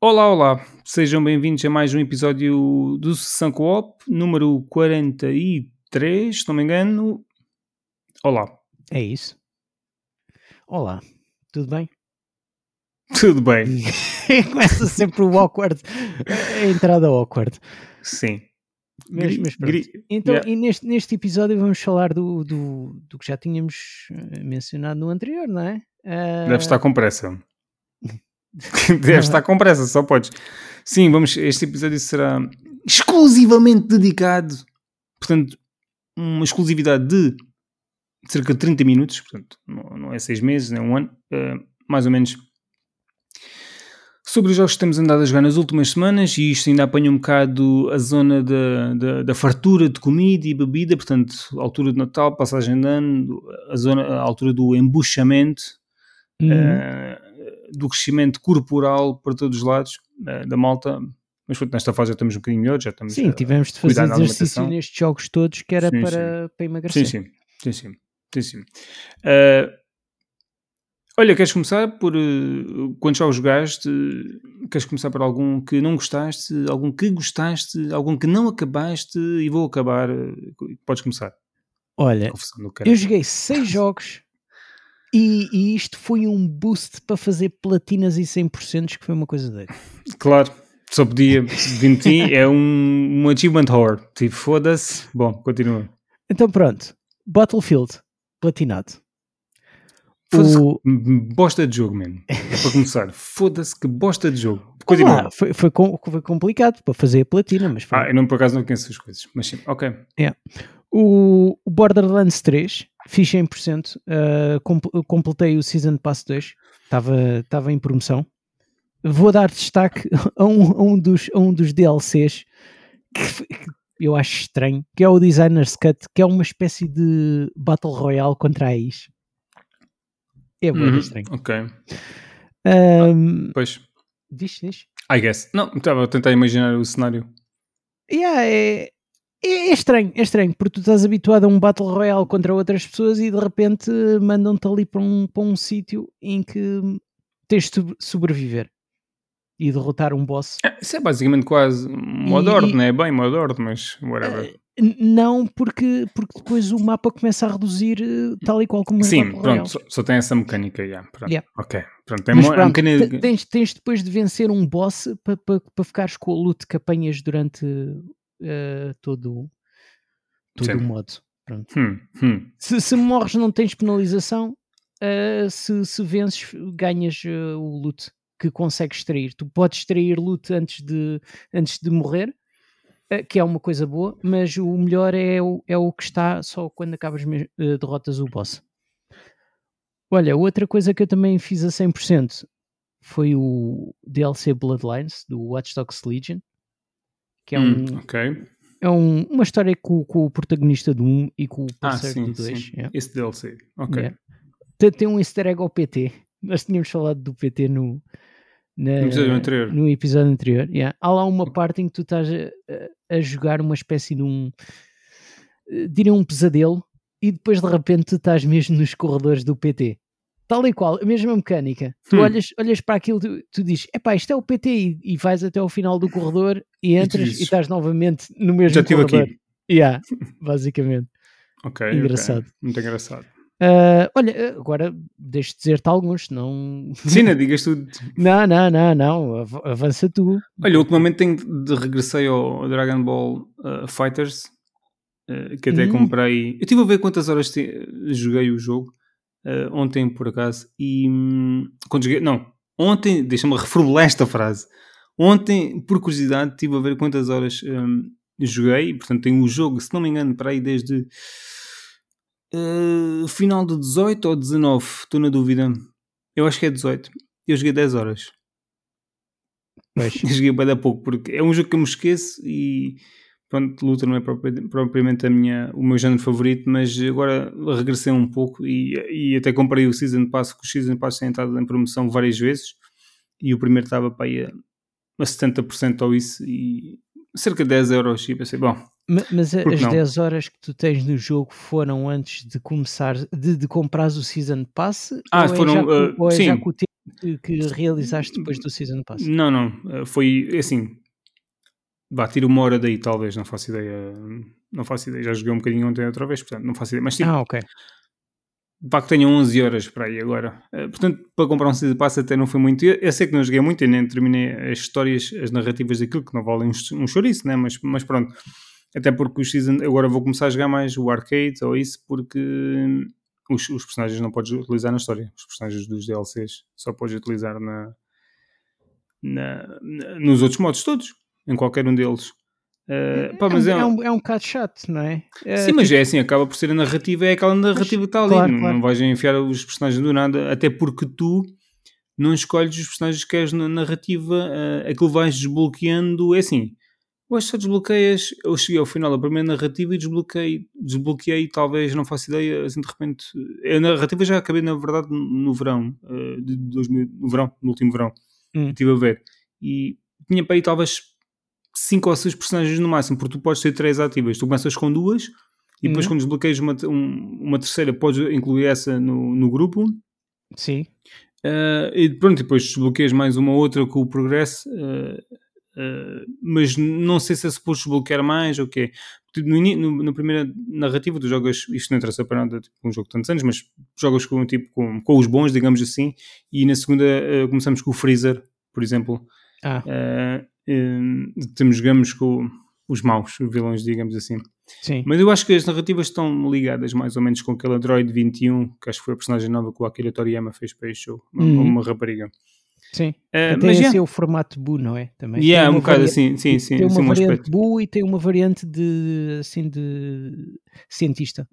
Olá, olá, sejam bem-vindos a mais um episódio do Sessão Co-op, número 43, se não me engano. Olá, É isso. Olá, tudo bem? tudo bem? Começa sempre o awkward, a entrada awkward. Sim. Mas, mas Então, yeah. e neste, neste episódio vamos falar do, do, do que já tínhamos eh, mencionado no anterior, não é? Ah, Deve estar com pressa. Deve estar com pressa, só podes. Sim, vamos. Este episódio será exclusivamente dedicado, portanto, uma exclusividade de cerca de 30 minutos, portanto, não, é seis meses, nem um ano, eh, mais ou menos. Sobre os jogos que temos andado a jogar nas últimas semanas, e isto ainda apanha um bocado a zona da, da, da fartura de comida e bebida, portanto, altura de Natal, passagem de ano, a, zona, a altura do embuchamento, uhum. eh, do crescimento corporal para todos os lados eh, da malta. Mas pronto, nesta fase já estamos um bocadinho melhor, já estamos Sim, tivemos de fazer exercício nestes jogos todos que era Sim, para, para emagrecer. Sim, sim, sim, sim, sim, sim. Eh, olha, queres começar por eh, quantos jogos jogaste? Queres começar por algum que não gostaste, algum que gostaste, algum que não acabaste e vou acabar. Podes começar. Olha, eu joguei seis jogos e, e isto foi um boost para fazer platinas e 100% que foi uma coisa doida. Claro, só podia. Vindo de ti é um, um achievement horror. Tipo, foda-se. Bom, continua. Então pronto, Battlefield, platinado. Foda-se O- bosta de jogo, mano. Para começar, foda-se que bosta de jogo. Ah, Continua. foi, foi, com- foi complicado para fazer a platina, mas foi. Ah, eu não, por acaso não conheço as coisas, mas sim, ok. O, o Borderlands 3, fiz 100%, ah, com- completei o Season Pass 2, estava em promoção. Vou dar destaque a um, a um dos, a um dos DLCs que, que eu acho estranho, que é o Designer's Cut, que é uma espécie de Battle Royale contra a IS. É muito Uhum, estranho. Ok, Ahm, pois. diz, diz. I guess. Não, estava a tentar imaginar o cenário. Yeah, é, é, é estranho, é estranho, porque tu estás habituado a um Battle Royale contra outras pessoas e de repente mandam-te ali para um, para um sítio em que tens de sobre- sobreviver e derrotar um boss. Ah, Isso é basicamente quase modo ordem, e- não é bem modo ordem, mas whatever. N- Não, porque, porque depois o mapa começa a reduzir eh, tal e qual como um Sim, Battle pronto, só, só tem essa mecânica, já. pronto. Yeah. Ok, pronto. É, Mas é pronto, mecânica- te- tens, tens depois de vencer um boss para pa, pa ficares com o loot que apanhas durante eh, todo, todo o modo. Hum, hum. Se, se morres não tens penalização, ah, se, se vences ganhas ah, o loot que consegues extrair. Tu podes extrair loot antes de, antes de morrer, ah, que é uma coisa boa, mas o melhor é o, é o que está só quando acabas derrotas o boss. Olha, outra coisa que eu também fiz a 100% foi o DLC Bloodlines do Watch Dogs Legion, que é Hum, um, ok. é um- uma história com, com o protagonista do 1 e com o Ah, parceiro sim, do 2. sim. Esse DLC. Ok. Yeah. Tem, tem um easter egg ao PT. Nós tínhamos falado do PT no, na- No episódio anterior. no episódio anterior, yeah. Há lá uma parte em que tu estás a, a- a jogar uma espécie de um eh, diria um pesadelo e depois de repente tu estás mesmo nos corredores do PT. Tal e qual, a mesma mecânica. Tu Hum. olhas, olhas para aquilo, tu, tu dizes, epá, isto é o PT e, e vais até ao final do corredor e entras e, dizes, estás novamente no mesmo Já estive corredor. aqui. Yeah, basicamente. Ok. Engraçado. Muito engraçado. Ah, olha, agora deixo de dizer-te alguns, não. Sim, não digas tudo. Não, não, não, não. av- Avança tu. Olha, ultimamente tenho de regressei ao Dragon Ball uh, Fighters, uh, que até Hum. comprei. Eu estive a ver quantas horas te- joguei o jogo uh, ontem, por acaso, e hum, quando joguei. Não, ontem, deixa-me reformular esta frase. Ontem, por curiosidade, estive a ver quantas horas hum, joguei, portanto, tenho o jogo, se não me engano, para aí desde uh, final de 18 ou 19, estou na dúvida. Eu acho que é 18. Eu joguei 10 horas. Eu joguei bem da pouco, porque é um jogo que eu me esqueço e pronto, luta não é propri- propriamente a minha, o meu género favorito, mas agora regressei um pouco e, e até comprei o Season Pass, que o Season Pass tem entrado em promoção várias vezes e o primeiro estava para aí a, a 70% ou isso e cerca de 10 euros e pensei, bom, Ma- Mas as não? 10 horas que tu tens no jogo foram antes de começar, de, de comprares o Season Pass? Ah, ou foram, É já, uh, ou é já sim. com o tempo que, que realizaste depois do Season Pass? Não, não. Foi assim. Bater uma hora daí, talvez, não faço ideia. Não faço ideia. Já joguei um bocadinho ontem outra vez, portanto, não faço ideia. Mas tipo, ah, ok. Pá, que tenho 11 horas para aí agora. Uh, portanto, para comprar um Season Pass até não foi muito. Eu, eu, sei que não joguei muito e nem terminei as histórias, as narrativas daquilo, que não valem um, um chouriço, né? mas, mas pronto. Até porque o Season, agora vou começar a jogar mais o arcade ou isso, porque os, os personagens não podes utilizar na história. Os personagens dos DLCs só podes utilizar na, na, na nos outros modos todos, em qualquer um deles. Uh, pá, é, um, é, um, é um bocado chato, não é? é Sim, mas tipo... é assim, acaba por ser a narrativa, é aquela narrativa que está ali. Claro, não, claro. não vais enfiar os personagens do nada, até porque tu não escolhes os personagens que queres na narrativa, uh, aquilo vais desbloqueando. É assim, eu acho que só desbloqueias. Eu cheguei ao final da primeira narrativa e desbloqueei, desbloqueei, talvez, não faço ideia, assim de repente. A narrativa já acabei, na verdade, no verão, uh, de 2000, no verão, no último verão, hum. estive a ver. E tinha para aí talvez 5 ou 6 personagens no máximo, porque tu podes ter 3 ativas. Tu começas com duas e depois, hum. quando desbloqueias uma, um, uma terceira, podes incluir essa no, no grupo. Sim. Uh, e pronto, depois desbloqueias mais uma outra com o progresso. Uh, Uh, mas não sei se é suposto desbloquear mais ou quê. No, no, na primeira narrativa, tu jogas, isto não interessa para nada, tipo, um jogo de tantos anos, mas jogas com, tipo, com, com os bons, digamos assim, e na segunda começamos com o Freezer, por exemplo. Ah. Uh, temos, jogamos com os maus, os vilões, digamos assim. Sim. Mas eu acho que as narrativas estão ligadas mais ou menos com aquele Android 21, que acho que foi a personagem nova que o Akira Toriyama fez para este show, uma, uhum. uma rapariga. Sim. Uh, tem esse é o formato Bu, não é? Também. Yeah, um bocado assim, sim, sim. Tem uma variante Bu e tem uma variante de, assim, de cientista.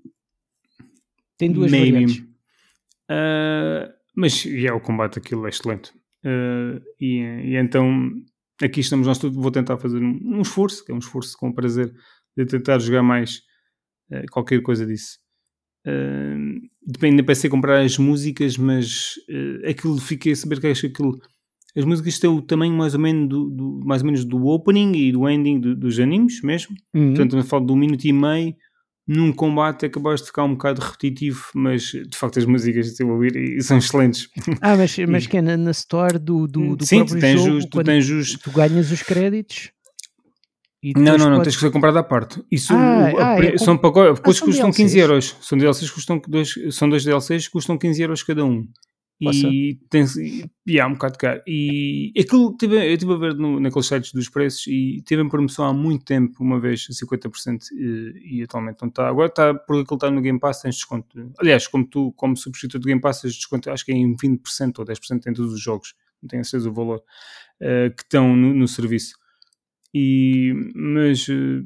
Tem duas Maybe. variantes. Uh, mas, yeah, o combate aquilo é excelente. Uh, e, e, então, aqui estamos nós todos, vou tentar fazer um, um, esforço, que é um esforço com prazer, de tentar jogar mais uh, qualquer coisa disso. Uh, depende, pensei comprar as músicas, mas uh, aquilo fiquei a saber que acho que aquilo. As músicas têm o tamanho mais ou menos do, do mais ou menos do opening e do ending do, dos animes mesmo. Uhum. Portanto, eu falo de um minuto e meio. Num combate acabaste de ficar um bocado repetitivo, mas de facto as músicas a ouvir e são excelentes. Ah, mas, mas que é na, na store do, do, do Sim, tu tens jogo, os, tu, tens os... tu ganhas os créditos não, não, não, tens que ser comprado à parte. Isso ah, o, ah, é, são pacotes, ah, são custam DLCs. 15 euros. São DLCs custam dois, são dois DLCs que custam 15 euros cada um. E tem e há um bocado caro. E aquilo tive, eu estive a ver no, naqueles sites dos preços e teve em promoção há muito tempo, uma vez a 50% e, e atualmente não está. Agora está, porque aquilo está no Game Pass, tens desconto. Aliás, como tu, como substituto do Game Pass, tens desconto, acho que é em 20% ou 10% em todos os jogos, não tenho certeza do valor, uh, que estão no, no serviço. E, mas, uh,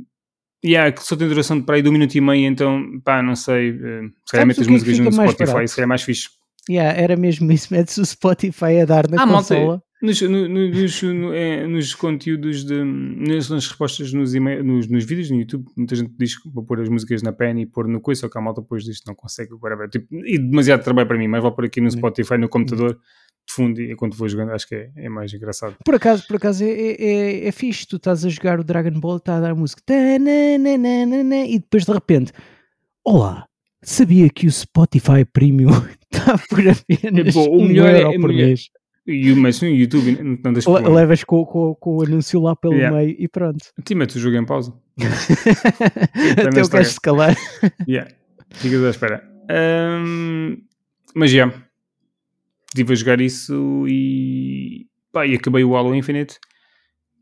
yeah, só tem duração de para aí de um minuto e meio, então, pá, não sei, uh, se calhar metes as músicas no Spotify, isso é mais fixe. Yeah, era mesmo isso, metes o Spotify a dar na ah, consola. Nos, no, nos, no, é, nos, conteúdos, de, nas, nas respostas nos, nos, nos, vídeos no YouTube, muita gente diz que vou pôr as músicas na pen e pôr no coisa, só que a malta depois diz que não consegue, whatever. Tipo, e demasiado trabalho para mim, mas vou pôr aqui no Spotify, no computador, de fundo e enquanto vou jogando acho que é, é mais engraçado. Por acaso, por acaso é, é, é, é fixe, tu estás a jogar o Dragon Ball, está a dar a música e depois de repente, olá, sabia que o Spotify Premium está por apenas é, bom, o melhor euro é, por mês. E, mas no YouTube não deixa Le, Levas com, com, com, o anúncio lá pelo yeah. meio e pronto. Ti metes o jogo em pausa. Até o gajo se calar. Yeah. Ficas à espera. Um, mas já. Yeah estive a jogar isso e, pá, e acabei o Halo Infinite,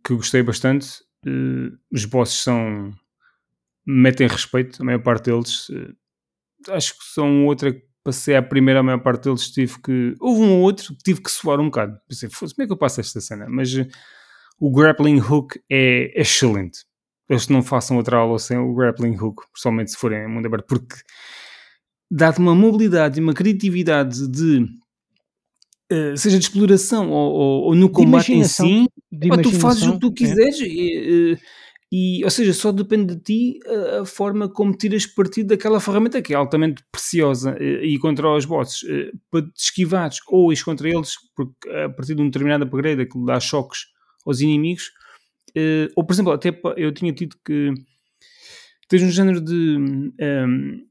que gostei bastante. Uh, os bosses são. metem respeito, a maior parte deles. Uh, acho que são outra passei a primeira, a maior parte deles tive que. Houve um ou outro que tive que suar um bocado. Pensei, como é que eu passo esta cena? Mas uh, o grappling hook é excelente. Eles não façam outra aula sem o grappling hook, principalmente se forem em mundo aberto, porque dá-te uma mobilidade e uma criatividade de Uh, seja de exploração ou, ou, ou no combate em si, ou tu fazes o que tu é. quiseres. É. E, e, ou seja, só depende de ti a, a, forma como tiras partido daquela ferramenta que é altamente preciosa e contra os bosses para te esquivares ou ires contra eles, porque a partir de um determinado upgrade aquilo dá choques aos inimigos. Ou, por exemplo, até eu tinha tido que tens um género de um, ehm,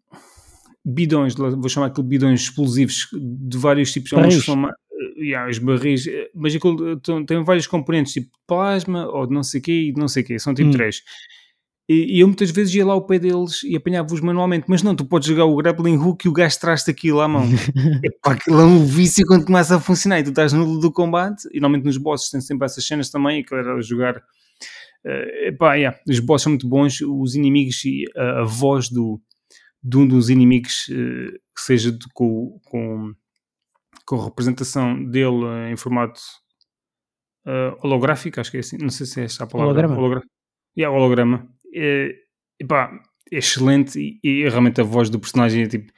bidões, vou chamar aquilo bidões explosivos de vários tipos, barris. São, yeah, os barris, eh, mas aquilo tem vários componentes, tipo plasma ou de não sei o quê e de não sei o quê, são tipo hum. três. E, e, eu muitas vezes ia lá ao pé deles e apanhava-os manualmente, mas não, tu podes jogar o grappling hook e o gajo traz-te aquilo à mão. Epá, aquilo é um vício quando começa a funcionar e tu estás no do combate, e normalmente nos bosses tem sempre essas cenas também, que era jogar. Uh, epá, yeah, os bosses são muito bons, os inimigos e a, a voz do, de um dos inimigos, uh, que seja de, com, com, com a representação dele em formato uh, holográfico, acho que é assim, não sei se é esta a palavra. Holograma. Hologra yeah, holograma é, epá, é excelente e, e, realmente a voz do personagem é tipo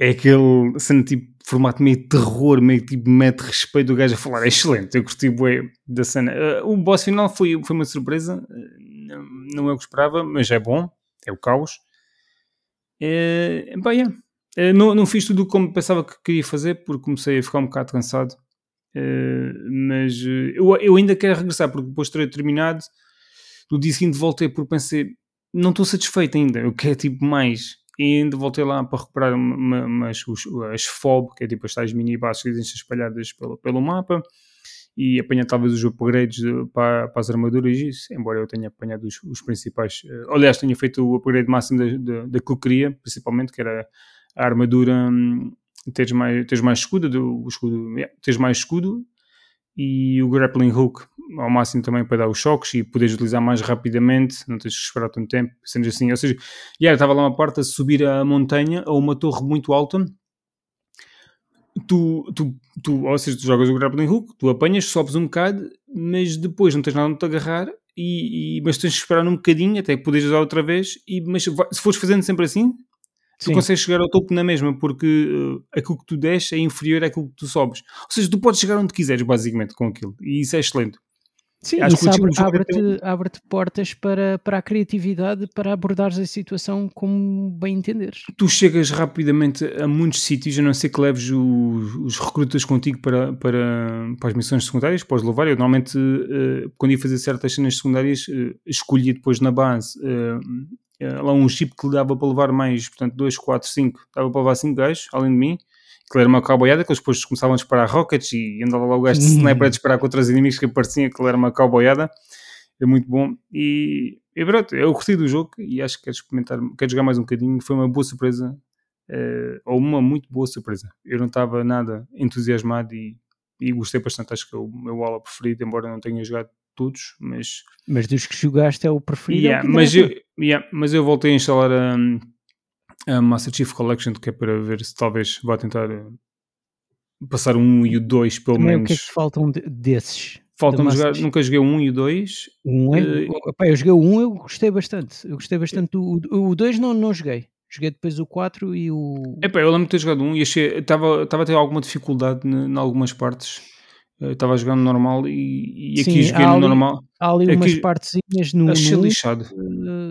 é aquele sendo tipo formato meio terror, meio tipo mete respeito do gajo a falar, é excelente, eu gostei bué da cena. Uh, o boss final foi, foi uma surpresa, uh, não, não é o que esperava, mas é bom, é o caos. Uh, epá, yeah. Uh, não, não fiz tudo como pensava que queria fazer, porque comecei a ficar um bocado cansado. Uh, mas eu, eu ainda quero regressar, porque depois terei terminado no dia seguinte voltei porque pensei, não estou satisfeito ainda, eu quero tipo mais. E ainda voltei lá para recuperar uma, umas, as FOB, que é tipo as tais mini que existem espalhadas pelo, pelo mapa, e apanhar talvez os upgrades para, para as armaduras, isso, embora eu tenha apanhado os, os principais. Uh, aliás, tenha feito o upgrade máximo da, da, da que eu queria, principalmente, que era a armadura. Hum, teres mais, teres mais escudo, do, escudo yeah, teres mais escudo e o grappling hook ao máximo também para dar os choques e poderes utilizar mais rapidamente, não tens que esperar tanto tempo, sendo assim. Ou seja, era, estava lá uma parte a subir a montanha a uma torre muito alta. Tu, tu, tu, ou seja, tu jogas o grappling hook, tu apanhas, sobes um bocado, mas depois não tens nada onde te agarrar, e, e, mas tens que esperar um bocadinho até que podes usar outra vez. E, mas se fores fazendo sempre assim, tu Sim. consegues chegar ao topo na mesma, porque uh, aquilo que tu desces é inferior àquilo que tu sobes. Ou seja, tu podes chegar onde quiseres, basicamente, com aquilo. E isso é excelente. Sim, Acho isso abre-te abre abre portas para, para a criatividade, para abordares a situação como bem entenderes. Tu chegas rapidamente a muitos sítios, a não ser que leves os, os recrutas contigo para, para, para as missões secundárias, podes levar. Eu normalmente, uh, quando ia fazer certas cenas secundárias, uh, escolhia depois na base uh, lá um chip que lhe dava para levar mais, portanto, 2, 4, 5, dava para levar 5 gajos, além de mim que era uma cowboyada, que eles depois começavam a disparar rockets e andava lá o gajo de uhum. sniper a disparar contra os inimigos que apareciam, que era uma cowboyada. É muito bom. E, e pronto, eu curti do jogo e acho que quero experimentar, quero jogar mais um bocadinho. Foi uma boa surpresa, uh, ou uma muito boa surpresa. Eu não estava nada entusiasmado e, e gostei bastante. Acho que é o meu aula preferido, embora não tenha jogado todos, mas... Mas dos que jogaste é o preferido? Yeah, é o mas, eu, yeah, mas eu voltei a instalar a, a Master Chief Collection, que é para ver se talvez vá tentar eh, passar um e o dois, pelo Também menos. O que é que faltam de, desses? Faltam jogar, nunca joguei um e o dois. Um é, uh, eu joguei o um, eu gostei bastante. Eu gostei bastante do o dois não, não joguei. Joguei depois o 4 e o. Epá, eu lembro de ter jogado um e achei. Estava a ter alguma dificuldade em algumas partes estava a jogar no normal e, e aqui Sim, joguei no ali, normal. Há ali aqui, umas partezinhas no. Achei lixado.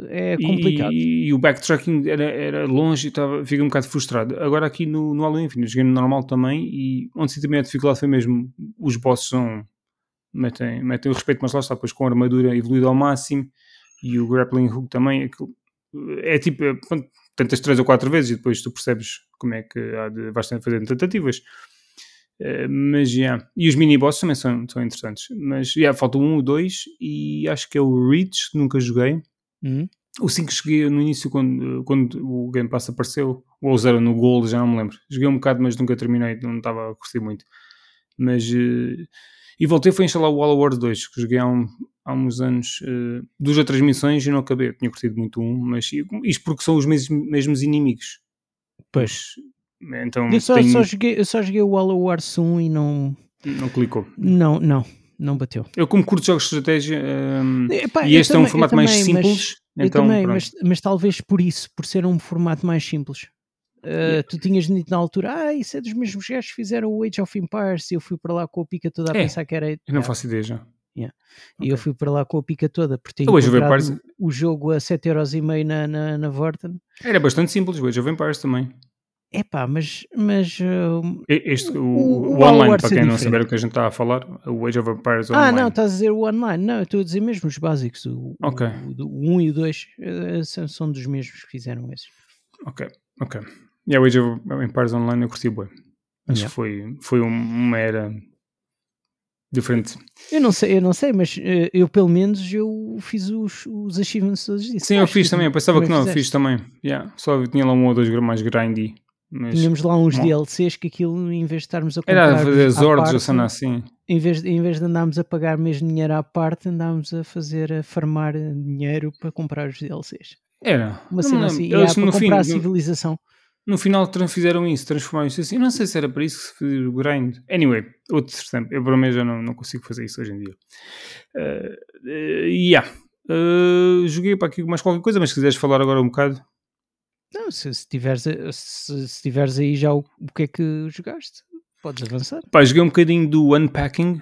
É complicado. E, e, o backtracking era, era longe e estava, fiquei um bocado frustrado. Agora aqui no, no Halo Infinite joguei no normal também e onde sim também a dificuldade foi mesmo os bosses são. metem, metem o respeito, mas lá está, depois com a armadura evoluída ao máximo e o grappling hook também. Aquilo, é tipo, é, tentas três ou quatro vezes e depois tu percebes como é que há de, vais fazer tentativas. Uh, mas já. Yeah. E os mini-bosses também são, são interessantes. Mas já, yeah, falta um ou dois e acho que é o Reach, nunca joguei. Uhum. O 5 cheguei no início quando, quando o Game Pass apareceu, ou o no Gold, já não me lembro. Joguei um bocado, mas nunca terminei, não estava a curtir muito. Mas. Uh, e voltei foi instalar o Wall Wars 2, que joguei há, um, há uns anos, uh, duas ou três missões e não acabei. tinha curtido muito um, mas isto porque são os mesmos, mesmos inimigos. Pois, então, eu, só, tenho... só joguei, eu só joguei o Halo Wars 1 e não. Não clicou. Não, não, não bateu. Eu, como curto jogos de estratégia, um, Epá, e este também, é um formato mais simples. Mas, então, também, mas, mas, talvez por isso, por ser um formato mais simples. Uh. Tu tinhas dito na altura, ah, isso é dos mesmos gajos que fizeram o Age of Empires. E eu fui para lá com a pica toda a é, pensar que era. Eu não faço ideia já. Yeah. Okay. E eu fui para lá com a pica toda, porque tinha o, o jogo a 7,5€ na, na, na Vorten. Era bastante simples, o Age of Empires também. É pá, mas. mas uh, este, o, o, o online, para quem não saber o que a gente está a falar, o Age of Empires ah, Online. Ah, não, estás a dizer o online. Não, eu estou a dizer mesmo os básicos. O, ok. O, o 1 e o 2 uh, são, são, dos mesmos que fizeram esses. Ok, ok. E yeah, o Age of Empires Online eu curti bem. Acho Yeah. que foi, foi um- uma era diferente. Eu não sei, eu não sei, mas eh, eu pelo menos eu fiz os, os achievements todos disso. Sim, eu fiz também. Eu pensava que não, eu fizeste. fiz também. Yeah. Só tinha lá um ou dois mais grindy. Mas Tínhamos lá uns Bom. DLCs que aquilo, em vez de estarmos a comprar era a fazer zords ou cena assim. em, vez, de- em vez de andarmos a pagar mesmo dinheiro à parte, andámos a fazer, a farmar dinheiro para comprar os DLCs. Era. Uma Não cena assim, Eles para no, fim, comprar a civilização. no final fizeram isso, transformaram isso assim. Não sei se era para isso que se fazia o grind. Anyway, outro tempo. Eu para mim já não, não consigo fazer isso hoje em dia. Uh, uh, yeah. Uh, joguei para aqui mais qualquer coisa, mas se quiseres falar agora um bocado. Não, se, se, tiveres, a- se, se tiveres aí já o, o que é que jogaste, podes avançar. Pá, joguei um bocadinho do Unpacking,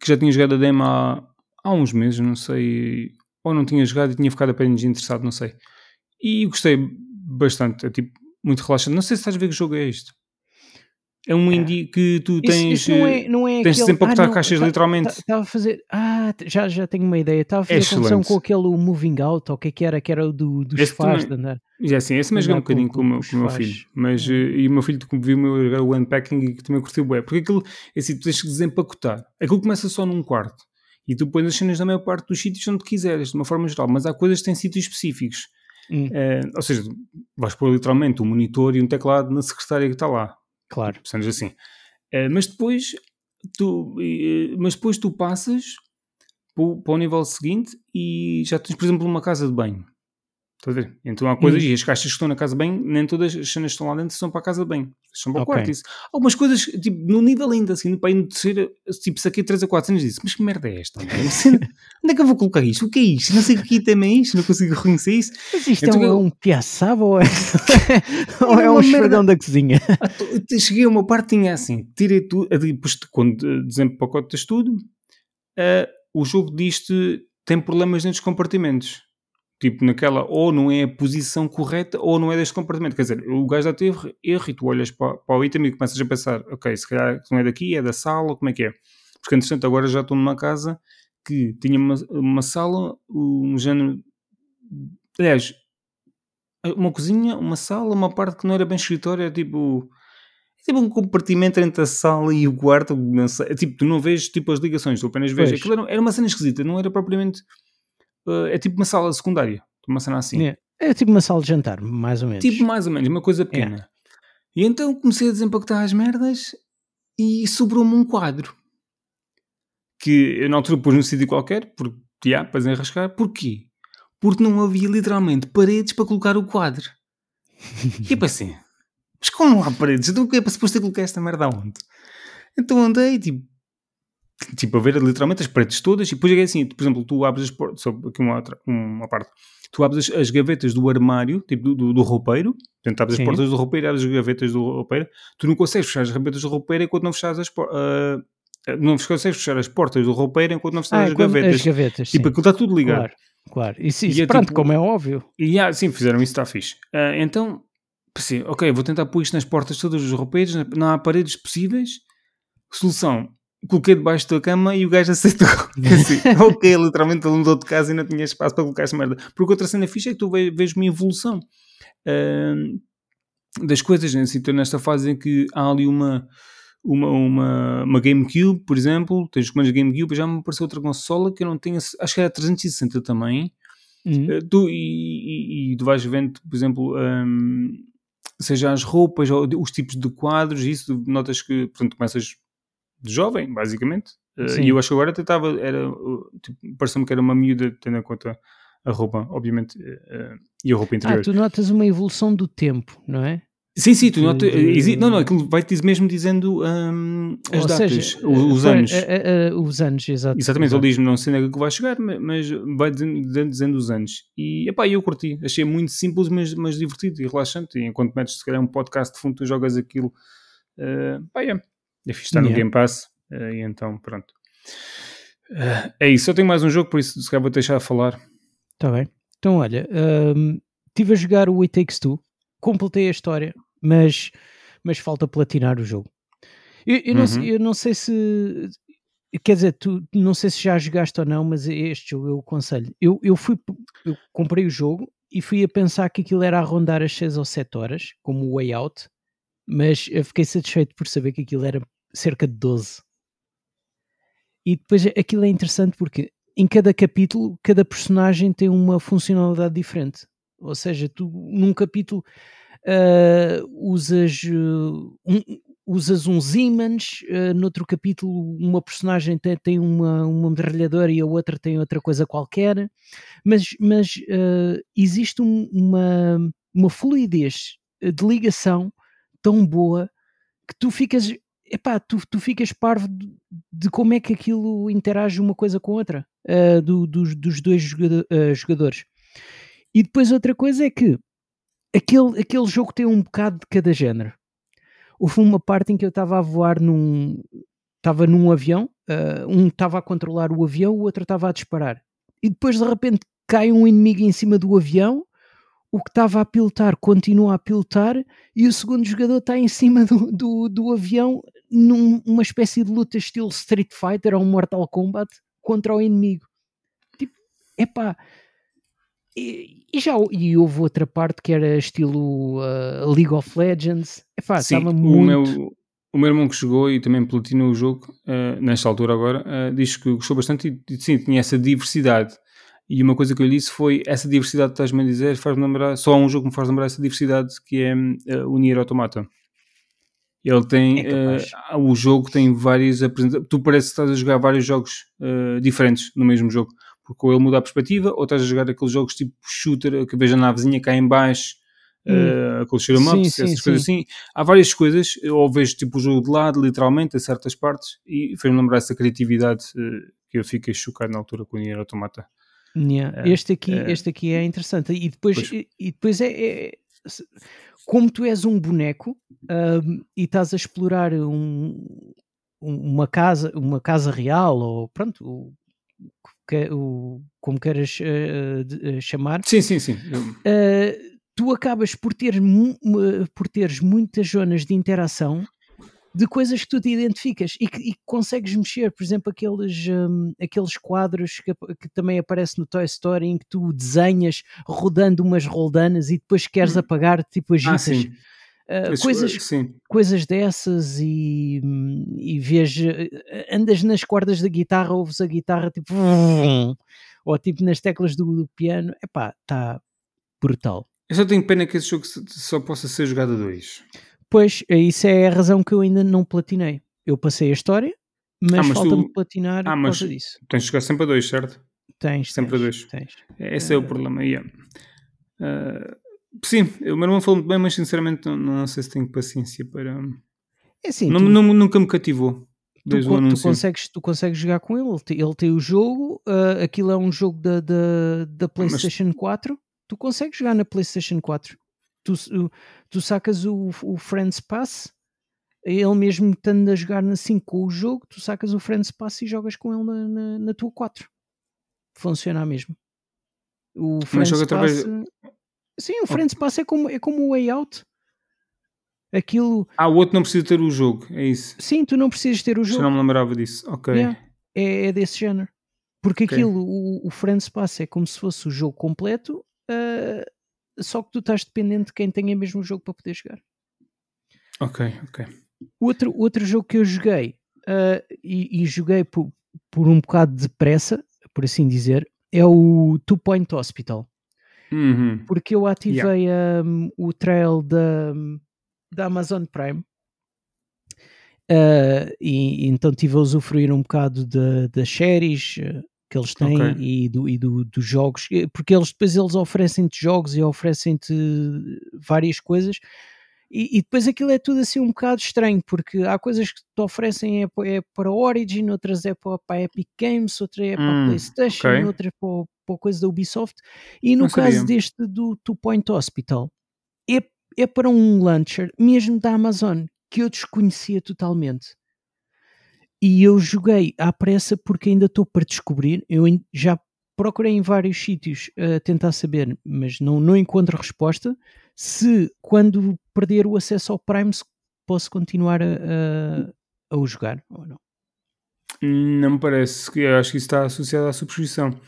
que já tinha jogado a demo há, há uns meses, não sei. Ou não tinha jogado e tinha ficado apenas interessado, não sei. E gostei bastante, é tipo muito relaxante. Não sei se estás a ver que jogo é este. É um É. indie que tu Isso, tens. isso não é, não é tens aquele... desempacotar ah, não, caixas tá- literalmente. Estava a fazer. Ah, já, já tenho uma ideia. Estava a fazer confusão excelente. com aquele Moving Out, ou o que é que era? Que era o do, dos faz de andar. E é assim, esse mas joguei um bocadinho com, com- o meu- com o meu filho. Mas, É. eh, e o meu filho a jogar o Unpacking e que também curtiu bem. Porque aquilo, é assim, tu tens que desempacotar. Aquilo começa só num quarto. E tu pões as cenas na maior parte dos sítios onde quiseres, de uma forma geral. Mas há coisas que têm sítios específicos. Hum, Eh, ou seja, vais pôr literalmente um monitor e um teclado na secretária que está lá. claro. Sendo assim. Eh, mas depois tu, mas depois tu passas para o, para o nível seguinte e já tens, por exemplo, uma casa de banho. Estás a ver? Então há coisas, Hum. e as caixas que estão na casa de banho, nem todas as cenas que estão lá dentro são para a casa de banho. São para o quarto. Isso. Algumas coisas, tipo, no nível ainda assim, para ir no terceiro, tipo, saquei 3 a 4 anos e disse: Mas que merda é esta? Onde é que eu vou colocar isto? O que é isto? Não sei o que item é isto, não consigo reconhecer isso. Mas isto Então é um, eu- um piaçaba ou é, ou é É um merda. da cozinha? Ah, cheguei a uma parte tinha assim, tirei tudo, depois quando eh, desempacotas tudo, ah, o jogo diz-te tem problemas nestes compartimentos. Tipo, naquela, ou não é a posição correta, ou não é deste compartimento. Quer dizer, o gajo já teve erro e tu olhas para, para o item e começas a pensar, ok, se calhar não é daqui, é da sala, como é que é? Porque, entretanto, agora já estou numa casa que tinha uma, uma sala, um género. Aliás, uma cozinha, uma sala, uma parte que não era bem escritório, é tipo. É tipo um compartimento entre a sala e o quarto. Sei, é tipo, tu não vês tipo as ligações, tu apenas vês. Aquilo era, era uma cena esquisita, não era propriamente. eh, é tipo uma sala secundária, uma cena assim. É, é tipo uma sala de jantar, mais ou menos. Tipo, mais ou menos, uma coisa pequena. E então comecei a desempacotar as merdas e sobrou-me um quadro. Que eu na altura pus num sítio qualquer, porque, já, para desenrascar. Porquê? Porque não havia literalmente paredes para colocar o quadro. E eu pensei, mas como há paredes? Então é para suposto colocar esta merda aonde? Então andei, tipo, tipo, a ver literalmente as paredes todas e depois é assim, por exemplo, tu abres as portas, só aqui uma, outra, uma parte, tu abres as, as gavetas do armário, tipo do, do, do roupeiro, portanto abres Sim. as portas do roupeiro, abres as gavetas do roupeiro, tu não consegues fechar as gavetas do roupeiro enquanto não fechares as portas, não consegues fechar as portas do roupeiro enquanto não ah, fechares as quando- gavetas. as gavetas. Tipo, sim. aquilo está tudo ligado. Claro, claro. Isso, E isso é pronto, tipo- como é óbvio. E ah, sim, fizeram isso, está fixe. Ah, então, pensei, ok, vou tentar pôr isto nas portas todas dos roupeiros, na- não há paredes possíveis. Solução, coloquei debaixo da cama e o gajo aceitou. Pensei, ok, literalmente ele mudou de casa e não tinha espaço para colocar essa merda. Porque outra cena fixe é que tu ve- vês uma evolução ah, das coisas, né? Assim, estou nesta fase em que há ali uma... Uma, uma, uma GameCube, por exemplo, tens os comandos de GameCube, já me apareceu outra consola que eu não tenho, acho que era 360 também, Hum. Uh, tu, e, e- e tu vais vendo, por exemplo, um, seja as roupas ou os tipos de quadros, isso notas que, portanto, começas de jovem, basicamente. Sim. e eu acho que agora até estava, era, tipo, pareceu-me que era uma miúda, tendo em conta a roupa, obviamente, uh, e a roupa interior. Ah, tu notas uma evolução do tempo, não é? Sim, sim, tu Não, não, aquilo vai-te mesmo dizendo um, as datas, seja, os, os eh, anos. eh, eh, eh, os anos, exato. Exatamente, exato. ele diz-me não sei onde é que vai chegar, ma- mas vai dizendo, dizendo- os anos. E epá, eu curti, achei muito simples, mas, mas divertido e relaxante. E enquanto metes se calhar um podcast de fundo, tu jogas aquilo. Uh, pá, é. É fixe estar no Yeah. Game Pass. eh, e então, pronto. Eh, é isso, eu tenho mais um jogo, por isso se calhar vou deixar de falar. Está bem. Então, olha, hum, estive a jogar o It Takes Two, completei a história, mas, mas falta platinar o jogo. Eu, eu não, Uhum. sei, eu não sei se. Quer dizer, tu não sei se já jogaste ou não, mas este jogo eu aconselho. Eu, eu fui, eu comprei o jogo e fui a pensar que aquilo era a rondar as 6 ou 7 horas, como o Way Out, mas eu fiquei satisfeito por saber que aquilo era cerca de 12. E depois aquilo é interessante porque em cada capítulo, cada personagem tem uma funcionalidade diferente. Ou seja, tu num capítulo uh, usas, uh, um, usas uns ímãs, uh, noutro capítulo uma personagem tem, tem uma, uma metralhadora e a outra tem outra coisa qualquer, mas, mas uh, existe um, uma, uma fluidez de ligação tão boa que tu ficas epá, tu, tu ficas parvo de, de, como é que aquilo interage uma coisa com a outra, uh, do, dos, dos dois jogador, uh, jogadores. E depois outra coisa é que aquele, aquele jogo tem um bocado de cada género. Houve uma parte em que eu estava a voar num. Estava num avião, uh, um estava a controlar o avião, o outro estava a disparar. E depois de repente cai um inimigo em cima do avião o que estava a pilotar continua a pilotar e o segundo jogador está em cima do, do, do avião numa espécie de luta estilo Street Fighter ou Mortal Kombat contra o inimigo. Tipo, epá. E, e já e houve outra parte que era estilo uh, League of Legends. Epá, Sim, estava o muito. meu, o meu irmão que jogou e também platinou o jogo, uh, nesta altura agora, uh, diz que gostou bastante e sim, tinha essa diversidade e uma coisa que eu lhe disse foi essa diversidade que estás-me a dizer faz-me lembrar, só há um jogo que me faz lembrar essa diversidade que é uh, o Nier Automata. Ele tem, É uh, o jogo tem várias apresentações, tu parece que estás a jogar vários jogos uh, diferentes no mesmo jogo, porque ou ele muda a perspectiva ou estás a jogar aqueles jogos tipo shooter, que veja a navezinha cá em baixo, uh, aqueles shoot 'em ups, essas coisas assim. Há várias coisas, ou vejo tipo o jogo de lado, literalmente, a certas partes, e fez-me lembrar essa criatividade que eu fiquei chocado na altura com o Nier Automata. Yeah. É, este, aqui, é, este aqui é interessante. E depois, e, e, depois é, é, como tu és um boneco um, e estás a explorar um, uma casa, uma casa real, ou pronto, o, como queiras uh, chamar. Sim, sim, sim. Uh, tu acabas por, ter, por teres muitas zonas de interação de coisas que tu te identificas e que, e consegues mexer, por exemplo, aqueles, um, aqueles quadros que, que, também aparecem no Toy Story em que tu desenhas rodando umas roldanas e depois queres hum. apagar, tipo agitas. Ah, Uh, coisas, sim. coisas dessas e, e vês, eh, andas nas cordas da guitarra, ouves a guitarra tipo ou tipo nas teclas do, do piano, epá, está brutal. Eu só tenho pena que esse jogo só possa ser jogado a dois. Pois, é, isso é a razão que eu ainda não platinei. Eu passei a história, mas, ah, mas falta-me tu... platinar ah, mas por causa disso. Tens de jogar sempre a dois, certo? Tens. Sempre tens, a dois. Tens. Esse é, é o problema. Yeah. Uh, sim, o meu irmão falou muito bem, mas sinceramente não, não, sei se tenho paciência para. É assim, não, tu... não, nunca me cativou. Tu, tu, consegues, tu consegues jogar com ele, ele tem, o jogo, uh, aquilo é um jogo da, da, da PlayStation mas... 4, tu consegues jogar na PlayStation 4. Tu, tu sacas o, o Friends Pass, ele mesmo estando a jogar assim com o jogo, tu sacas o Friends Pass e jogas com ele na, na, na tua 4. Funciona mesmo. O Friends Pass. Através... Sim, o Friends Pass é como, é como o Way Out. Aquilo. Ah, o outro não precisa ter o jogo, é isso? Sim, tu não precisas ter o jogo. Eu não me lembrava disso, ok. Yeah. É, é, desse género. Porque okay. aquilo, o, o Friends Pass é como se fosse o jogo completo, uh, só que tu estás dependente de quem tenha mesmo o jogo para poder jogar. Ok, ok. Outro, outro jogo que eu joguei, uh, e, e, joguei por, por um bocado de pressa, por assim dizer, é o Two Point Hospital. Uhum. Porque eu ativei yeah. um, o trail da, da Amazon Prime. Uh, e, e, então estive a usufruir um bocado das séries, que eles têm okay. e, do, e do, dos jogos, porque eles depois eles oferecem-te jogos e oferecem-te várias coisas e, e, depois aquilo é tudo assim um bocado estranho, porque há coisas que te oferecem é, é para Origin, outras é para, para Epic Games, outra é para hum, Playstation, okay. outra é para, para coisa da Ubisoft, e no Não caso sabia. deste do Two Point Hospital, é, é para um launcher mesmo da Amazon, que eu desconhecia totalmente. E eu joguei à pressa porque ainda estou para descobrir. Eu já procurei em vários sítios a tentar saber, mas não, não encontro resposta. Se quando perder o acesso ao Prime posso continuar a, a, a o jogar ou não. Não me parece, eu acho que isso está associado à subscrição.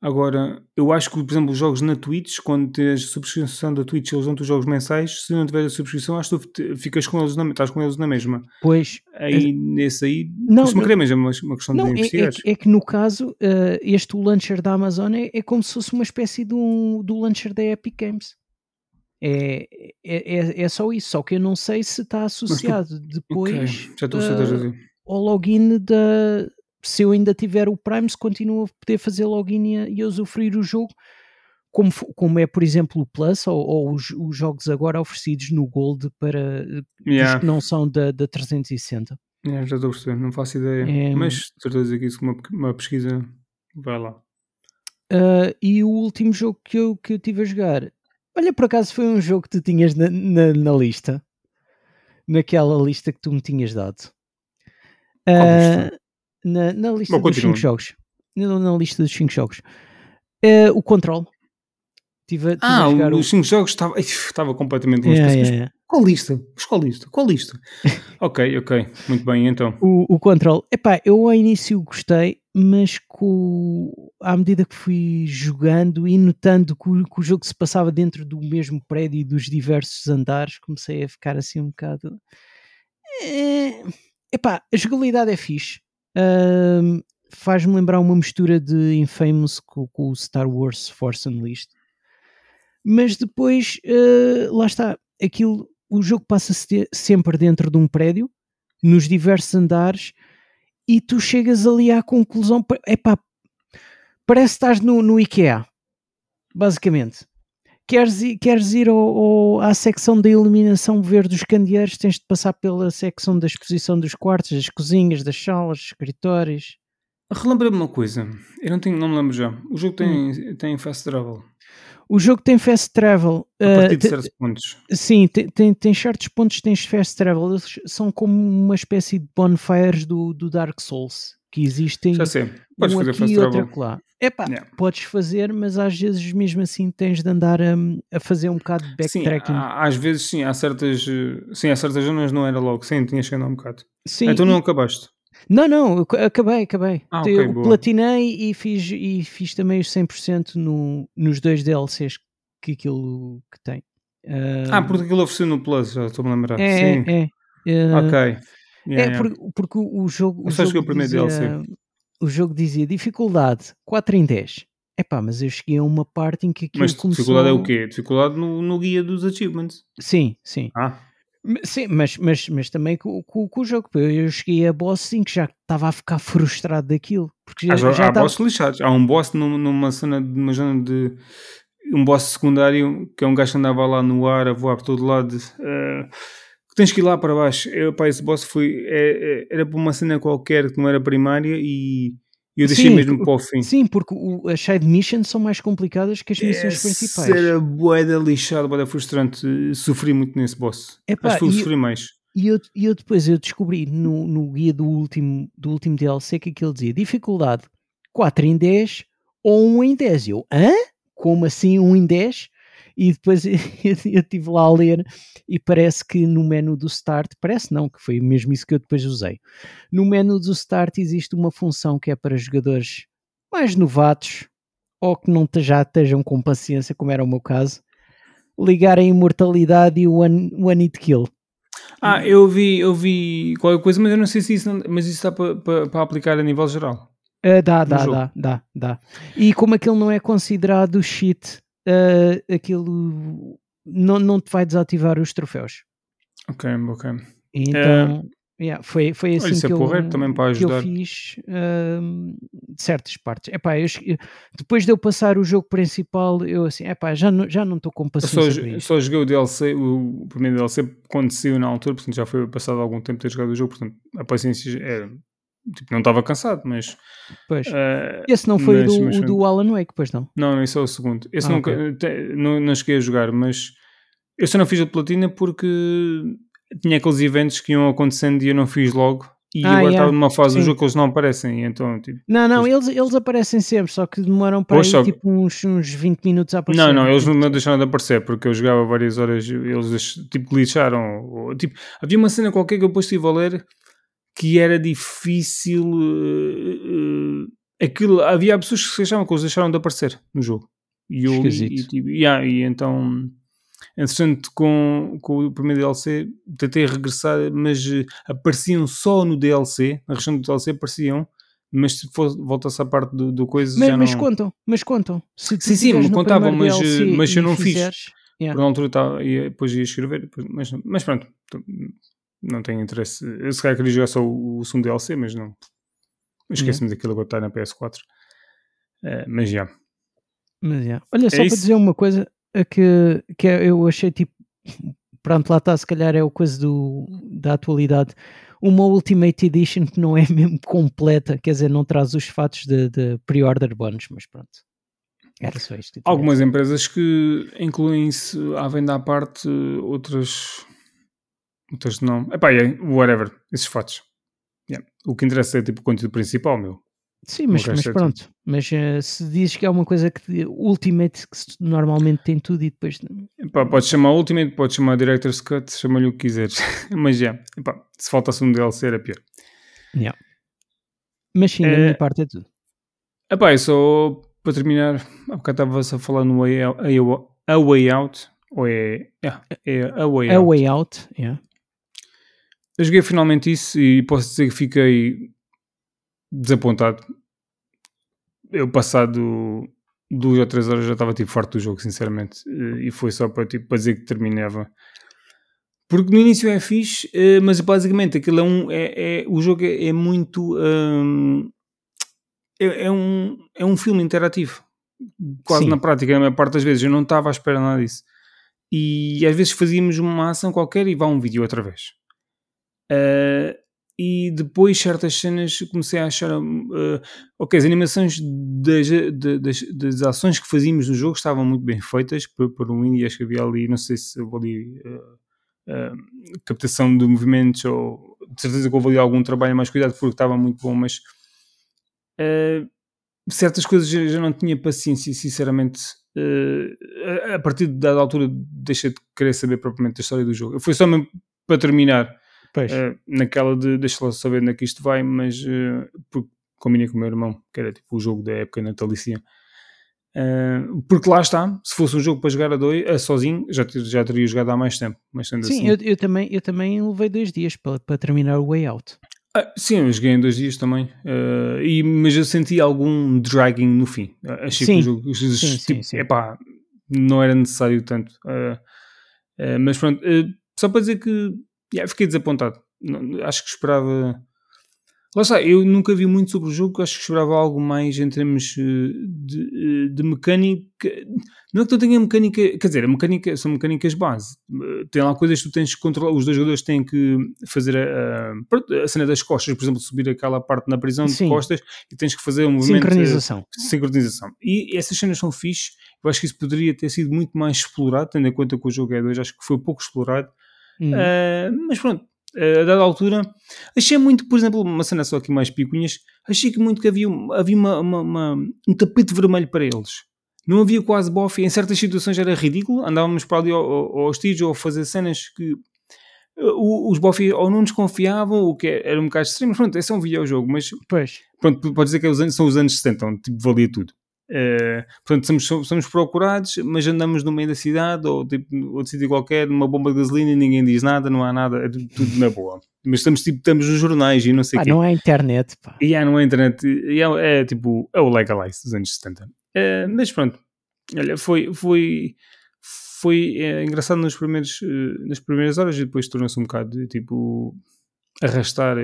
Agora, eu acho que, por exemplo, os jogos na Twitch, quando tens a subscrição da Twitch, eles dão-te os jogos mensais. Se não tiver a subscrição, acho que tu ficas com eles na, estás com eles na mesma. Pois. Aí, é... nesse aí, não, querer, mas é uma, uma questão não, de investigar. É, é, é, que no caso, uh, este launcher da Amazon é, é, como se fosse uma espécie de um, do launcher da Epic Games. É, é, é, é só isso, só que eu não sei se está associado tu, depois okay, já estou uh, ao login da, se eu ainda tiver o Prime, se continuo a poder fazer login e, e usufruir o jogo, como, como é, por exemplo, o Plus ou, ou os, os, jogos agora oferecidos no Gold para yeah. os que não são da, da 360. Yeah, já estou a perceber, não faço ideia. É... Mas certeza que isso com uma, uma pesquisa vai lá. Uh, e o último jogo que eu, que eu tive a jogar, olha, por acaso foi um jogo que tu tinhas na, na, na lista, naquela lista que tu me tinhas dado. Uh, na, na lista Bom, dos 5 jogos. Na, na, lista dos 5 jogos. Uh, o Control. Tive, tive ah, os 5 o... jogos estava, estava completamente longe. Yeah, yeah, yeah. Qual lista? qual lista? Qual lista? ok, ok. Muito bem, então. O, o Control. Epá, eu ao início gostei, mas com, à medida que fui jogando e notando que o, que o jogo se passava dentro do mesmo prédio e dos diversos andares, comecei a ficar assim um bocado... É... Epá, a jogabilidade é fixe. Uh, Faz-me lembrar uma mistura de Infamous com, o Star Wars Force Unleashed. Mas depois, uh, lá está, aquilo, o jogo passa-se sempre dentro de um prédio, nos diversos andares, e tu chegas ali à conclusão, epá, parece que estás no, no IKEA, basicamente. Queres ir, queres ir ao, ao, à secção da iluminação ver dos candeeiros, tens de passar pela secção da exposição dos quartos, das cozinhas, das salas, dos escritórios. Relembra-me uma coisa, eu não, tenho, não me lembro já. O jogo tem, hum. tem fast travel. O jogo tem fast travel. A partir uh, de certos pontos. Sim, tem, tem, tem, certos pontos tens fast travel. Eles são como uma espécie de bonfires do, do Dark Souls que existem. Já sei. Podes um fazer aqui e outro lá. Epá, yeah. podes fazer, mas às vezes mesmo assim tens de andar a, a fazer um bocado de backtracking. Sim, há, às vezes sim, há certas, sim, há certas zonas não era logo, sim, tinhas que andar um bocado. Sim, então não acabaste? Não, não, acabei, acabei. Ah, okay, eu boa. platinei e fiz, e fiz também os 100% no, nos dois DLCs que aquilo que tem. Uh, ah, porque aquilo ofereceu no Plus, já estou-me a lembrar. É, sim. é. Uh, ok. Yeah, é yeah. Porque, porque o jogo. O jogo que o primeiro dizia, DLC. O jogo dizia dificuldade 4 em 10. Epá, mas eu cheguei a uma parte em que aquilo Mas começou... dificuldade é o quê? Dificuldade no, no guia dos achievements. Sim, sim. Ah. Sim, mas, mas, mas também com, com, com o jogo. Eu cheguei a boss sim que já estava a ficar frustrado daquilo. Porque já, já, já há tava... boss lixados. Há um boss numa cena, numa zona de. Um boss secundário que é um gajo que andava lá no ar a voar por todo lado. Uh, tens que ir lá para baixo. Eu, pá, esse boss foi. É, é, era para uma cena qualquer que não era primária e eu deixei sim, mesmo para o fim. Sim, porque o, as side missions são mais complicadas que as missões principais. Era boeda lixada, boeda frustrante. Sofri muito nesse boss. Epá, Acho que foi sofri mais. E eu, eu depois eu descobri no, no guia do último, do último DLC que aquilo dizia dificuldade 4 em 10 ou 1 em 10. Eu, hã? Como assim 1 em 10? E depois eu estive lá a ler e parece que no menu do Start, parece não, que foi mesmo isso que eu depois usei. No menu do Start existe uma função que é para jogadores mais novatos ou que não já estejam com paciência, como era o meu caso, ligar a imortalidade e o One, one Hit Kill. Ah, eu vi, eu vi qualquer coisa, mas eu não sei se isso, não, mas isso está para, para, para aplicar a nível geral. Uh, dá, dá, dá, dá, dá. E como aquilo não é considerado cheat uh, aquilo não, não te vai desativar os troféus. Ok, ok. Então, é... yeah, foi, foi assim Olha, que, é eu, também para ajudar. que eu fiz uh, certas partes. Epá, eu, depois de eu passar o jogo principal, eu assim, epá, já não, já não estou com paciência. Eu só, só joguei o DLC, o, primeiro DLC, quando saiu na altura, portanto já foi passado algum tempo ter jogado o jogo, portanto a paciência era Tipo, não estava cansado, mas. Pois. Uh, Esse não foi mas, o, do, mas, o do Alan Wake, pois não? Não, esse é o segundo. Esse ah, nunca. Okay. Te, não, não cheguei a jogar, mas. Eu só não fiz a platina porque tinha aqueles eventos que iam acontecendo e eu não fiz logo. E ah, agora yeah. estava numa fase Sim. do jogo que eles não aparecem. Então, tipo, não, não, eles, eles aparecem sempre, só que demoram para aí, tipo uns, uns 20 minutos a aparecer. Não, não, eles não deixaram de aparecer porque eu jogava várias horas, eles tipo glitcharam. Ou, tipo, havia uma cena qualquer que eu depois estive a ler que era difícil uh, aquilo, havia pessoas que se achavam que eles deixaram de aparecer no jogo. E, eu, e, e, yeah, e então, entretanto, com, com o primeiro DLC, tentei regressar, mas uh, apareciam só no DLC, na região do DLC apareciam, mas se voltasse à parte do, do coisa mas, já mas não... contam, mas contam. Se sim, sim, me contavam, mas, DLC mas eu não fizeres, fiz. Yeah. Por uma altura estava, ia, depois ia escrever, mas, mas pronto, não tenho interesse. Eu se calhar queria jogar só o, o segundo DLC, mas não. Esqueci-me yeah. daquilo agora está na PS4. Uh, eh, mas já. Mas já. Olha, só é para dizer uma coisa é que, que é, eu achei tipo. Pronto, lá está, se calhar é o coisa do, da atualidade. Uma Ultimate Edition que não é mesmo completa, quer dizer, não traz os fatos de, de pre-order bónus, mas pronto. Era só isto. Algumas empresas que incluem-se à venda à parte, outras, outras não. Epá, é, whatever, esses fatos. Yeah. O que interessa é tipo o conteúdo principal, meu. Sim, mas, mas é pronto. Mas uh, se dizes que é uma coisa que Ultimate que normalmente tem tudo e depois. Epá, podes chamar Ultimate, podes chamar Director's Cut, chama-lhe o que quiseres. mas já, epá, se faltasse um DLC era pior. Yeah. Mas sim, da minha eh, parte é tudo. Epá, é só para terminar, há bocado estava-se a falar no a, Way Out, ou é, yeah, é A Way a Out. Way Out, yeah. Eu joguei finalmente isso e posso dizer que fiquei desapontado. Eu passado duas ou três horas já estava tipo farto do jogo, sinceramente. E foi só para, tipo, para dizer que terminava. Porque no início é fixe, eh, mas basicamente aquilo é um. É, é o jogo é, é muito. Hum, é, é, um, é um filme interativo. Quase Sim. na prática, a maior parte das vezes. Eu não estava à espera nada disso. E às vezes fazíamos uma ação qualquer e vá um vídeo outra vez. Uh, e depois certas cenas comecei a achar uh, ok, as animações das, das, das, ações que fazíamos no jogo estavam muito bem feitas por, por um indie, acho que havia ali, não sei se houve ali uh, captação de movimentos ou de certeza que houve ali algum trabalho mais cuidado porque estava muito bom, mas certas coisas já, já, não tinha paciência, sinceramente. a partir dada altura deixei de querer saber propriamente da história do jogo. Foi só mesmo para terminar Uh, naquela de deixa lá saber onde é que isto vai, mas uh, porque combinei com o meu irmão, que era tipo o jogo da época natalícia. Uh, porque lá está, se fosse um jogo para jogar a dois, a sozinho, já, já teria jogado há mais tempo. Mas sim, assim, eu, eu, também, eu também levei dois dias para, para terminar o Way Out. Ah, sim, eu joguei em dois dias também, uh, e, mas eu senti algum dragging no fim. Achei sim. que o jogo, sim, tipo, sim, sim. Epá, não era necessário tanto. Uh, uh, mas pronto, só para dizer que yeah, fiquei desapontado. Acho que esperava. Lá está, eu nunca vi muito sobre o jogo, acho que esperava algo mais em termos eh, de, eh, de mecânica. Não é que tu tenha mecânica, quer dizer, a mecânica são mecânicas base. Eh, tem lá coisas que tu tens que controlar, os dois jogadores têm que fazer a, a, cena das costas, por exemplo, subir aquela parte na prisão Sim. de costas e tens que fazer um movimento. Sincronização. Sincronização. E essas cenas são fixe, eu acho que isso poderia ter sido muito mais explorado, tendo em conta que o jogo é dois, acho que foi pouco explorado. Hum. Uh, mas pronto, uh, a dada altura, achei muito, por exemplo, uma cena só aqui mais picuinhas, achei que muito que havia, havia uma, uma, uma, um tapete vermelho para eles. Não havia quase bofe, em certas situações era ridículo, andávamos para ali ao, ao, ao ou a fazer cenas que uh, os bofes ou não desconfiavam, o que era um bocado extremo, pronto, esse é um videojogo, mas pois. pronto, pode dizer que é são os anos 70, onde tipo, valia tudo. Uh, portanto, somos, somos procurados, mas andamos no meio da cidade ou tipo, outro sítio qualquer, numa bomba de gasolina e ninguém diz nada, não há nada, é tudo, tudo na boa. Mas estamos, tipo, estamos nos jornais e não sei o quê. não é internet, pá. E yeah, não é internet, e é, é, tipo, é o Legalize dos anos 70. Uh, eh, mas pronto, olha, foi, foi, foi é, engraçado nos primeiros, uh, nas primeiras horas e depois tornou-se um bocado tipo arrastar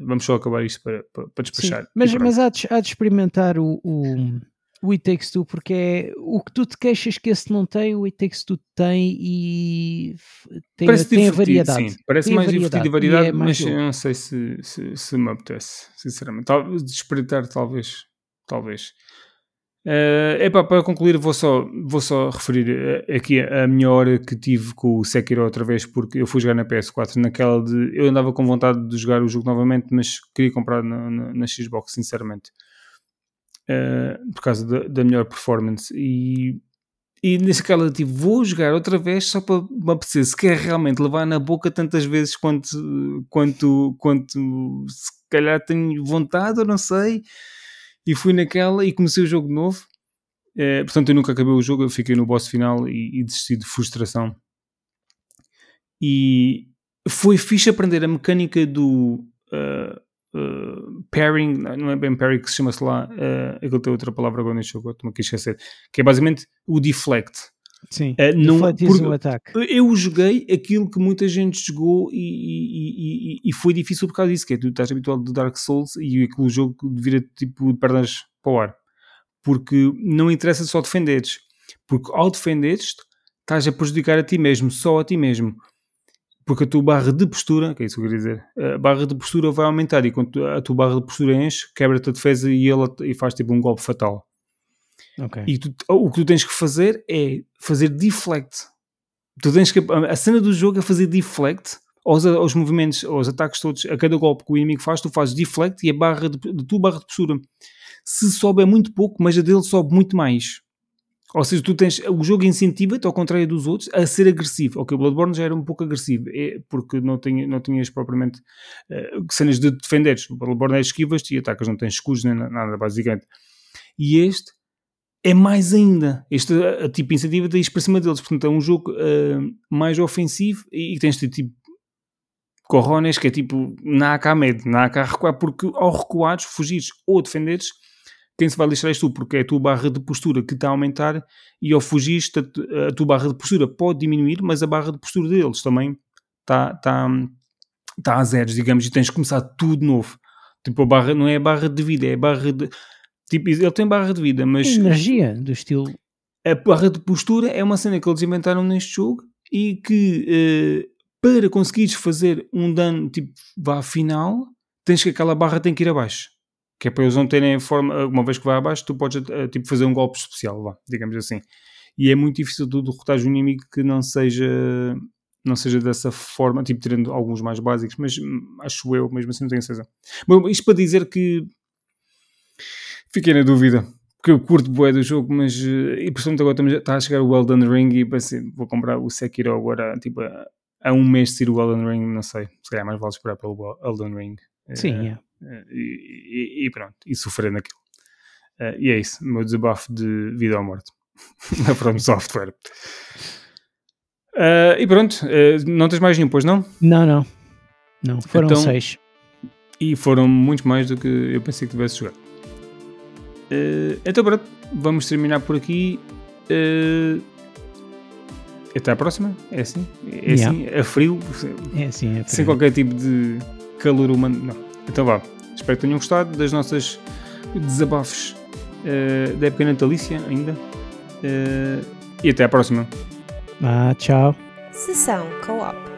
vamos só acabar isto para, para, para despachar. Sim, mas, mas há, de, há de experimentar o, o o It Takes Two, porque é o que tu te queixas que esse não tem, o It Takes Two tem e tem, parece tem a variedade. Sim, parece tem mais divertido e variedade, é mas eu não sei se, se, se, me apetece, sinceramente. Espreitar, talvez. Talvez. Uh, epá, para concluir, vou só, vou só referir eh, aqui a minha hora que tive com o Sekiro outra vez, porque eu fui jogar na PS4, naquela de. Eu andava com vontade de jogar o jogo novamente, mas queria comprar na, na, na Xbox, sinceramente uh, por causa da, da, melhor performance. E, e nesse caso, tipo, vou jogar outra vez só para me apetecer se quer realmente levar na boca tantas vezes quanto, quanto, quanto se calhar tenho vontade, ou não sei. E fui naquela e comecei o jogo novo. Uh, portanto, eu nunca acabei o jogo, eu fiquei no boss final e, e desisti de frustração. E foi fixe aprender a mecânica do uh, uh, pairing, não é bem pairing que se chama-se lá, uh, aquilo tem outra palavra agora neste jogo, estou-me aqui a esquecer, que é basicamente o deflect. Sim, uh, não, o ataque. Eu joguei aquilo que muita gente jogou e, e, e, e, foi difícil por causa disso, que é tu estás habituado de Dark Souls e aquele jogo vira tipo de pernas para o ar. Porque não interessa só defenderes, porque ao defenderes estás a prejudicar a ti mesmo, só a ti mesmo porque a tua barra de postura, que é isso que eu queria dizer, a barra de postura vai aumentar e quando a tua barra de postura enche, quebra-te a defesa e, ela, e faz tipo um golpe fatal. Okay. E tu, o que tu tens que fazer é fazer deflect. Tu tens que, a cena do jogo é fazer deflect aos, aos movimentos, aos ataques todos, a cada golpe que o inimigo faz, tu fazes deflect e a barra de, de tua barra de postura. Se sobe é muito pouco, mas a dele sobe muito mais. Ou seja, tu tens, o jogo incentiva-te, ao contrário dos outros, a ser agressivo. Ok, o Bloodborne já era um pouco agressivo, é porque não, tinha, não tinhas propriamente uh, cenas de defenderes. O Bloodborne é esquivas e atacas, não tens escudos nem nada, basicamente. E este é mais ainda. Este a, a tipo incentiva de ir para cima deles. Portanto, é um jogo uh, mais ofensivo e, e tens de tipo corrones, que é tipo na AK med, na AK recuar, porque ao recuares, fugires ou defenderes quem se vai lixar és tu, porque é a tua barra de postura que está a aumentar e ao fugir a, tua barra de postura pode diminuir, mas a barra de postura deles também está, está, está a zeros, digamos, e tens de começar tudo de novo. Tipo, a barra não é a barra de vida, é a barra de. Tipo, ele tem barra de vida, mas. Energia do estilo. A barra de postura é uma cena que eles inventaram neste jogo e que uh, para conseguires fazer um dano tipo vá final, tens que aquela barra tem que ir abaixo que é para eles não terem forma, uma vez que vai abaixo, tu podes uh, tipo, fazer um golpe especial, lá, digamos assim. E é muito difícil tu derrotar um inimigo que não seja não seja dessa forma, tipo tirando alguns mais básicos, mas hum, acho eu, mesmo assim não tenho certeza. Bom, isto para dizer que fiquei na dúvida, porque eu curto bué do jogo, mas eh, e portanto agora está a chegar o Elden Ring e pensei, vou comprar o Sekiro agora, tipo, a, a um mês de sair o Elden Ring, não sei, se calhar mais vale esperar pelo Elden Ring. Sim, é. é. Eh, e, e, pronto, e sofrer naquilo. Uh, e é isso, o meu desabafo de vida ou morte na From Software. Uh, e pronto, uh, não tens mais nenhum, pois não? Não, não. Não, foram então, seis. E foram muito mais do que eu pensei que tivesse jogado. então pronto, vamos terminar por aqui. até à próxima. É assim? É yeah. assim? A frio? É assim, é frio. Sem qualquer tipo de calor humano. Não. Então vá. Espero que tenham gostado das nossas desabafos uh, da época natalícia ainda. Uh, e até à próxima. Ah, tchau. Sessão Co-op.